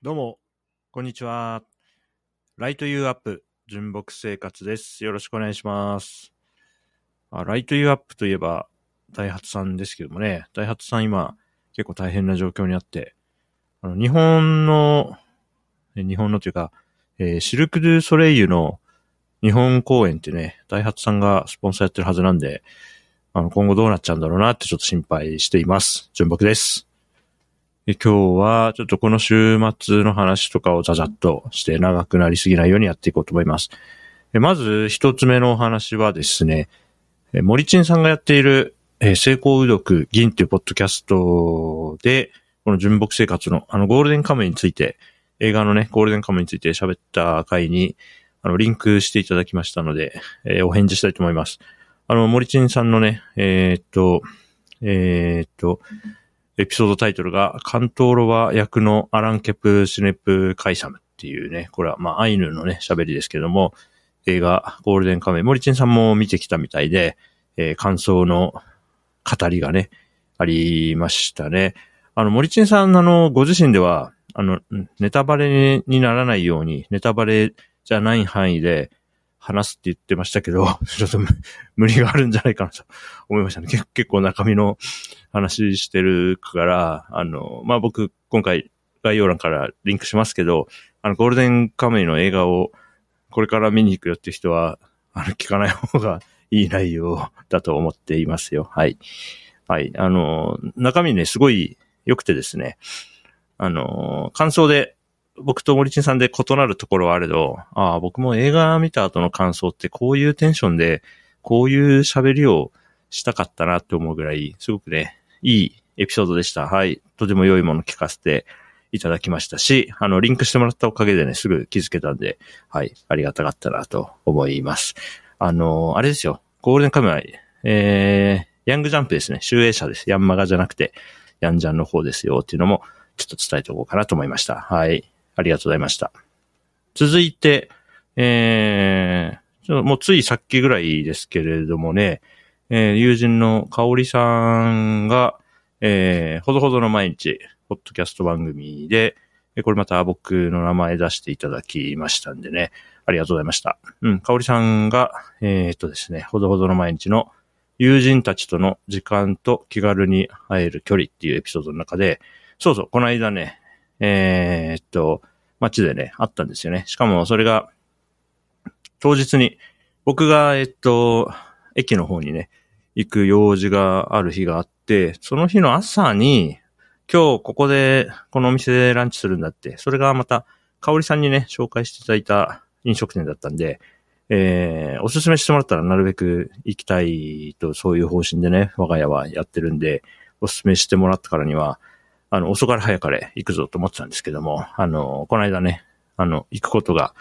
どうも、こんにちは。 Light you up、純木生活です。よろしくお願いします。あ Light you up といえば、ダイハツさんですけどもね、ダイハツさん今、結構大変な状況にあって、あの、日本の、日本のというか、えーシルク・ドゥ・ソレイユの日本公演ってね、ダイハツさんがスポンサーやってるはずなんで、あの、今後どうなっちゃうんだろうなってちょっと心配しています。純木です。今日はちょっとこの週末の話とかをざざっとして長くなりすぎないようにやっていこうと思います。まず一つ目のお話はですね、森珍さんがやっている、成功うどく銀っていうポッドキャストで、この純木生活のあのゴールデンカムについて、映画のね、ゴールデンカムについて喋った回に、あの、リンクしていただきましたので、えーお返事したいと思います。あの、森珍さんのね、えーっと、えーっと、エピソードタイトルが、カントーロワ役のアラン・ケプ・シュネプ・カイサムっていうね、これはまあアイヌのね、喋りですけども、映画、ゴールデンカムイ、森珍さんも見てきたみたいで、えー感想の語りがね、ありましたね。あの、森珍さん、あの、ご自身では、あの、ネタバレにならないように、ネタバレじゃない範囲で話すって言ってましたけど、ちょっと無理があるんじゃないかなと思いましたね。結結構中身の話してるから、あの、まあ、僕、今回概要欄からリンクしますけど、あの、ゴールデンカムイの映画をこれから見に行くよって人は、あの、聞かない方がいい内容だと思っていますよ。はい。はい。あの、中身ね、すごい良くてですね、あの、感想で、僕と森珍さんで異なるところはあれど、ああ、僕も映画見た後の感想ってこういうテンションで、こういう喋りをしたかったなって思うぐらい、すごくね、いいエピソードでした。はい。とても良いもの聞かせていただきましたし、あの、リンクしてもらったおかげでね、すぐ気づけたんで、はい。ありがたかったなと思います。あの、あれですよ。ゴールデンカムイ、えー、ヤングジャンプですね。集英社です。ヤンマガじゃなくて、ヤンジャンの方ですよっていうのも、ちょっと伝えておこうかなと思いました。はい。ありがとうございました。続いて、えー、ちょっともうついさっきぐらいですけれどもね、えー友人の香織さんが、えー、ほどほどの毎日、ポッドキャスト番組で、これまた僕の名前出していただきましたんでね、ありがとうございました。うん、香織さんが、えーっとですね、ほどほどの毎日の友人たちとの時間と気軽に会える距離っていうエピソードの中で、そうそう、この間ね、えーっと、街でね、あったんですよね。しかもそれが、当日に、僕が、えっと、駅の方にね、行く用事がある日があって、その日の朝に、今日ここで、このお店でランチするんだって、それがまた、香織さんにね、紹介していただいた飲食店だったんで、えー、おすすめしてもらったらなるべく行きたいと、そういう方針でね、我が家はやってるんで、おすすめしてもらったからには、あの、遅かれ早かれ行くぞと思ってたんですけども、あの、この間ね、あの、行くことが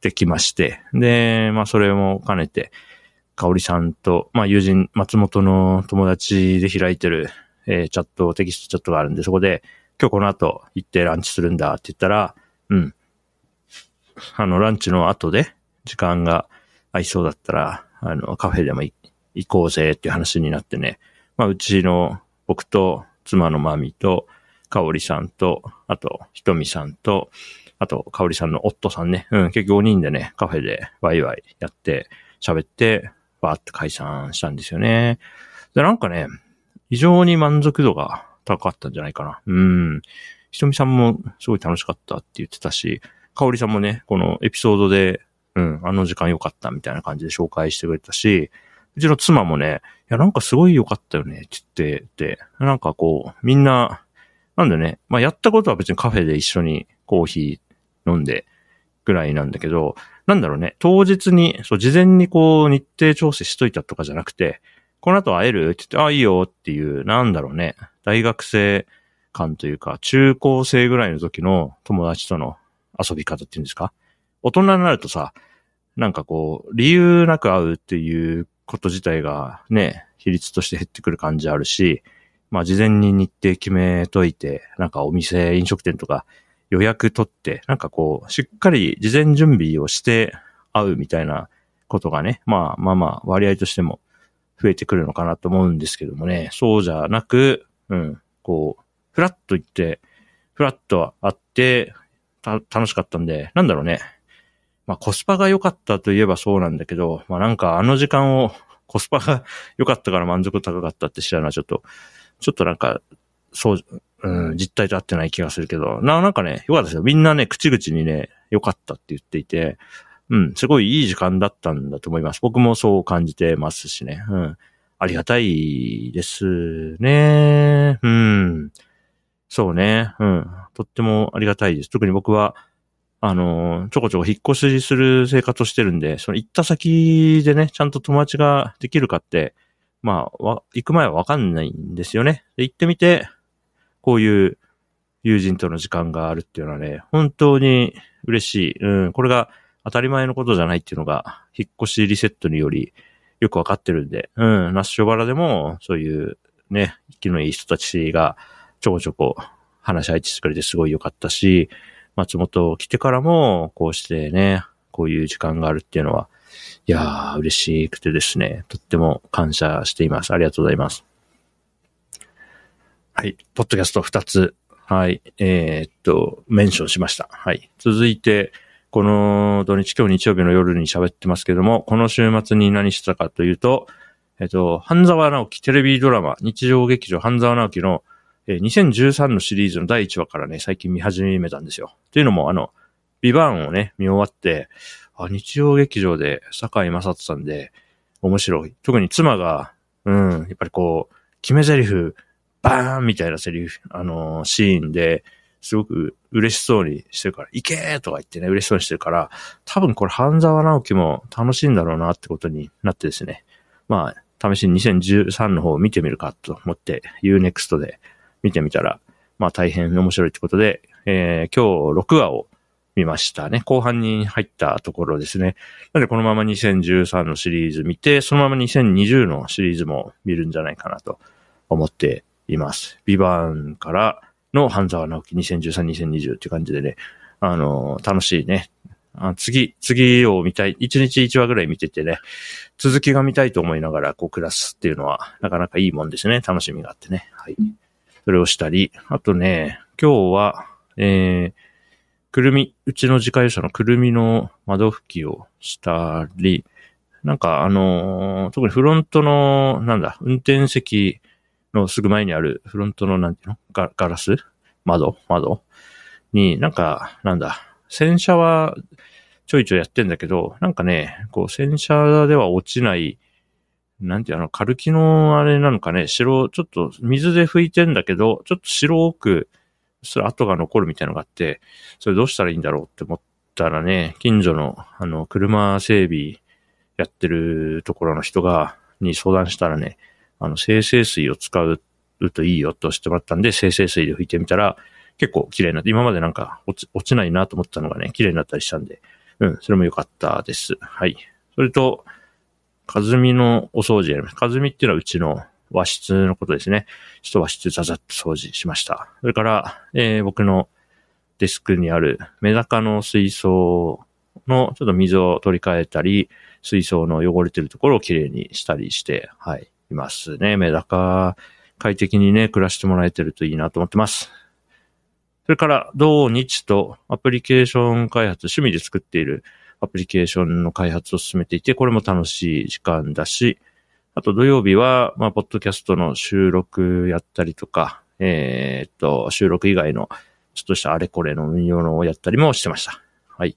できまして、で、まあ、それも兼ねて、香織さんと、まあ、友人、松本の友達で開いてる、えーチャット、テキストチャットがあるんで、そこで、今日この後行ってランチするんだって言ったら、うん。あの、ランチの後で、時間が合いそうだったら、あの、カフェでも行こうぜっていう話になってね、まあ、うちの、僕と、妻のマミと、香織さんと、あと、ひとみさんと、あと、香織さんの夫さんね。うん、結局5人でね、カフェでワイワイやって、喋って、わーって解散したんですよね。で、なんかね、非常に満足度が高かったんじゃないかな。うん。ひとみさんもすごい楽しかったって言ってたし、香織さんもね、このエピソードで、うん、あの時間良かったみたいな感じで紹介してくれたし、うちの妻もね、いや、なんかすごい良かったよね、って言ってて、なんかこう、みんな、なんでね、まあやったことは別にカフェで一緒にコーヒー飲んでぐらいなんだけど、なんだろうね、当日に、そう、事前にこう日程調整しといたとかじゃなくて、この後会えるって言って、あ、いいよっていう、なんだろうね、大学生感というか、中高生ぐらいの時の友達との遊び方っていうんですか？大人になるとさ、なんかこう、理由なく会うっていうこと自体がね、比率として減ってくる感じあるし、まあ事前に日程決めといて、なんかお店、飲食店とか予約取って、なんかこう、しっかり事前準備をして会うみたいなことがね、まあまあまあ割合としても増えてくるのかなと思うんですけどもね、そうじゃなく、うん、こう、フラッと行って、フラッと会って、た、楽しかったんで、なんだろうね。まあコスパが良かったといえばそうなんだけど、まあなんかあの時間をコスパが良かったから満足高かったって知らないちょっと、ちょっとなんか、そう、うん、実態と合ってない気がするけど、な、なんかね、良かったですよ。みんなね、口々にね、良かったって言っていて、うん、すごいいい時間だったんだと思います。僕もそう感じてますしね。うん。ありがたいですね。うん。そうね。うん。とってもありがたいです。特に僕は、あの、ちょこちょこ引っ越しする生活をしてるんで、その行った先でね、ちゃんと友達ができるかって、まあ、わ行く前はわかんないんですよね。で、行ってみて、こういう友人との時間があるっていうのはね、本当に嬉しい。うん、これが当たり前のことじゃないっていうのが、引っ越しリセットによりよくわかってるんで、うん、ナッシュバラでも、そういうね、気のいい人たちがちょこちょこ話し相手してくれてすごい良かったし、松本来てからも、こうしてね、こういう時間があるっていうのは、いやー、嬉しくてですね、とっても感謝しています。ありがとうございます。はい。ポッドキャスト2つ。はい。えー、っと、メンションしました。はい。続いて、この土日、今日日曜日の夜に喋ってますけども、この週末に何してたかというと、えっと、半沢直樹テレビドラマ、日常劇場半沢直樹の、えー、2013のシリーズの第1話からね、最近見始めたんですよ。というのも、あの、ビバーンをね、見終わって、あ、日曜劇場で坂井正人さんで面白い。特に妻が、うん、やっぱりこう、決め台詞バーンみたいなセリフ、あのー、シーンで、すごく嬉しそうにしてるから、行けーとか言ってね、嬉しそうにしてるから、多分これ、半沢直樹も楽しいんだろうなってことになってですね。まあ、試しに2013の方を見てみるかと思って、Unext で見てみたら、まあ大変面白いってことで、えー、今日6話を見ましたね。後半に入ったところですね。なのでこのまま2013のシリーズ見て、そのまま2020のシリーズも見るんじゃないかなと思っています。ビバンからの半沢直樹2013、2020っていう感じでね、あの、楽しいね。次、次を見たい。1日1話ぐらい見ててね、続きが見たいと思いながらこう暮らすっていうのはなかなかいいもんですね。楽しみがあってね。はい。それをしたり、あとね、今日は、えー、くるみ、うちの自家用車のくるみの窓拭きをしたり、なんかあの、特にフロントの、なんだ、運転席のすぐ前にあるフロントのなんていうのガガラス？窓？窓？に、なんか、なんだ、洗車はちょいちょいやってんだけど、なんかね、こう洗車では落ちない、なんていうの、カルキのあれなのかね、白、ちょっと水で拭いてんだけど、ちょっと白く、それ跡が残るみたいなのがあって、それどうしたらいいんだろうって思ったらね、近所の、あの、車整備やってるところの人が、に相談したらね、あの、生成水を使うといいよとしてもらったんで、生成水で拭いてみたら、結構綺麗になって、今までなんか落ち落ちないなと思ったのがね、綺麗になったりしたんで、うん、それも良かったです。はい。それと、かずみのお掃除やります。かずみっていうのはうちの和室のことですね。ちょっと和室ザザッと掃除しました。それから、えー、僕のデスクにあるメダカの水槽のちょっと水を取り替えたり、水槽の汚れてるところをきれいにしたりして、はい、いますね。メダカ、快適にね、暮らしてもらえてるといいなと思ってます。それから、土日とアプリケーション開発、趣味で作っているアプリケーションの開発を進めていて、これも楽しい時間だし、あと土曜日は、まあ、ポッドキャストの収録やったりとか、えー、っと、収録以外のちょっとしたあれこれの運用のをやったりもしてました。はい。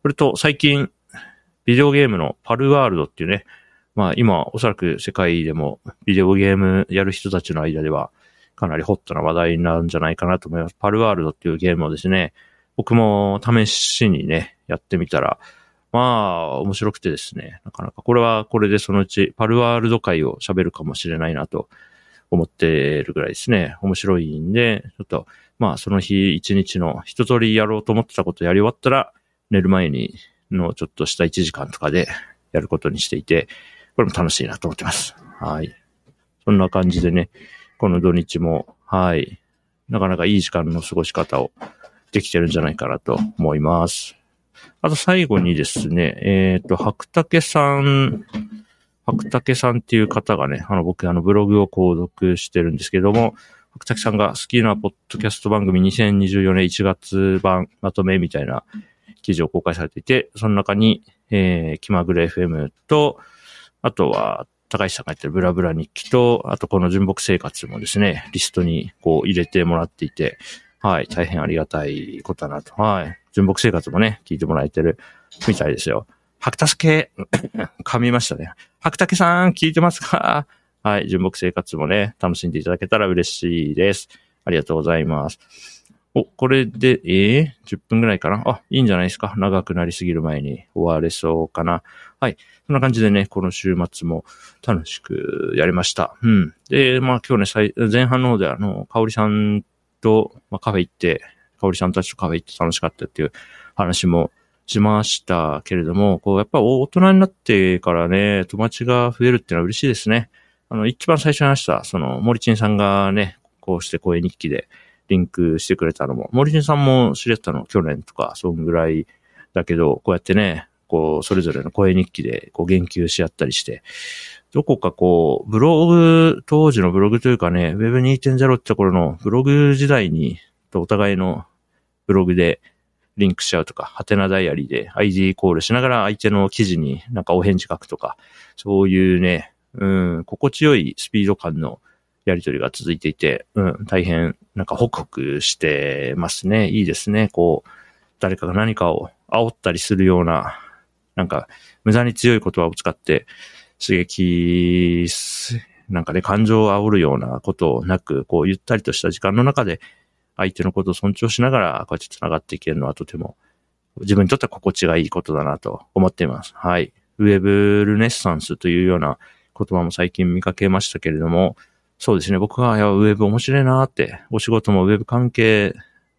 それと、最近、ビデオゲームのパルワールドっていうね、まあ今、おそらく世界でもビデオゲームやる人たちの間ではかなりホットな話題なんじゃないかなと思います。パルワールドっていうゲームをですね、僕も試しにね、やってみたら、まあ、面白くてですね、なかなかこれはこれでそのうちパルワールド界を喋るかもしれないなと思ってるぐらいですね。面白いんで、ちょっと、まあその日一日の一通りやろうと思ってたことやり終わったら、寝る前にのちょっとした1時間とかでやることにしていて、これも楽しいなと思ってます。はい。そんな感じでね、この土日も、はい。なかなかいい時間の過ごし方をできてるんじゃないかなと思います。あと最後にですね、えっ、ー、と、白竹さん、白竹さんっていう方がね、あの僕あのブログを購読してるんですけども、白滝さんが好きなポッドキャスト番組2024年1月版まとめみたいな記事を公開されていて、その中に、えー、気まぐれ FM と、あとは、高橋さんがやってるブラブラ日記と、あとこの純木生活もですね、リストにこう入れてもらっていて、はい、大変ありがたいことだなと。はい。純木生活もね、聞いてもらえてるみたいですよ。白竹、噛みましたね。白竹さん、聞いてますか？はい、純木生活もね、楽しんでいただけたら嬉しいです。ありがとうございます。お、これで、ええー、10分ぐらいかな？あ、いいんじゃないですか？長くなりすぎる前に終われそうかな。はい。そんな感じでね、この週末も楽しくやりました。うん。で、まあ今日ね、前半の方であの、かおりさんと、まあ、カフェ行って、かおりさんたちとカフェ行って楽しかったっていう話もしましたけれども、こう、やっぱ大人になってからね、友達が増えるっていうのは嬉しいですね。あの、一番最初に話した、その、森珍さんがね、こうして声日記でリンクしてくれたのも、森珍さんも知り合ったの去年とか、そんぐらいだけど、こうやってね、こう、それぞれの声日記で、こう、言及し合ったりして、どこかこう、ブログ、当時のブログというかね、Web2.0 ってところのブログ時代に、とお互いのブログでリンクしちゃうとか、ハテナダイアリーで ID コールしながら相手の記事になんかお返事書くとか、そういうね、うん、心地よいスピード感のやりとりが続いていて、うん、大変なんかホクホクしてますね。いいですね。こう、誰かが何かを煽ったりするような、なんか無駄に強い言葉を使って刺激、なんかね、感情を煽るようなことなく、こうゆったりとした時間の中で相手のことを尊重しながら、こうやって繋がっていけるのはとても自分にとっては心地がいいことだなと思っています。はい。ウェブルネッサンスというような言葉も最近見かけましたけれども、そうですね。僕が、いや、ウェブ面白いなって、お仕事もウェブ関係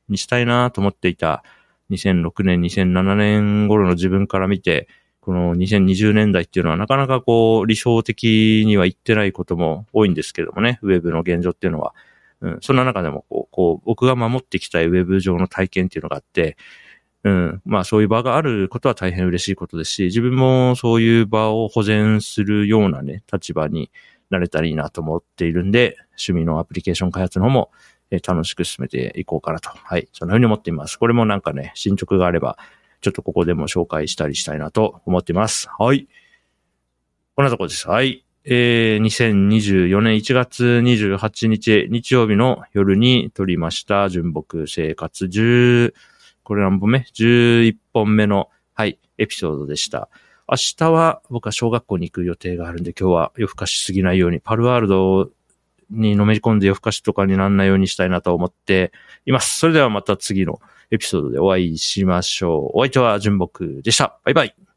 にしたいなと思っていた2006年、2007年頃の自分から見て、この2020年代っていうのはなかなかこう理想的には言ってないことも多いんですけどもね、ウェブの現状っていうのは。うん、そんな中でもこう、こう僕が守ってきたいウェブ上の体験っていうのがあって、うん。まあそういう場があることは大変嬉しいことですし、自分もそういう場を保全するようなね、立場になれたらいいなと思っているんで、趣味のアプリケーション開発の方も、え楽しく進めていこうかなと。はい。そんな風に思っています。これもなんかね、進捗があれば、ちょっとここでも紹介したりしたいなと思っています。はい。こんなとこです。はい。えー、2024年1月28日日曜日の夜に撮りました純木生活10、これ何本目 ?11 本目の、はい、エピソードでした。明日は僕は小学校に行く予定があるんで、今日は夜更かしすぎないように、パルワールドにのめり込んで夜更かしとかにならないようにしたいなと思っています。それではまた次のエピソードでお会いしましょう。お相手は純木でした。バイバイ。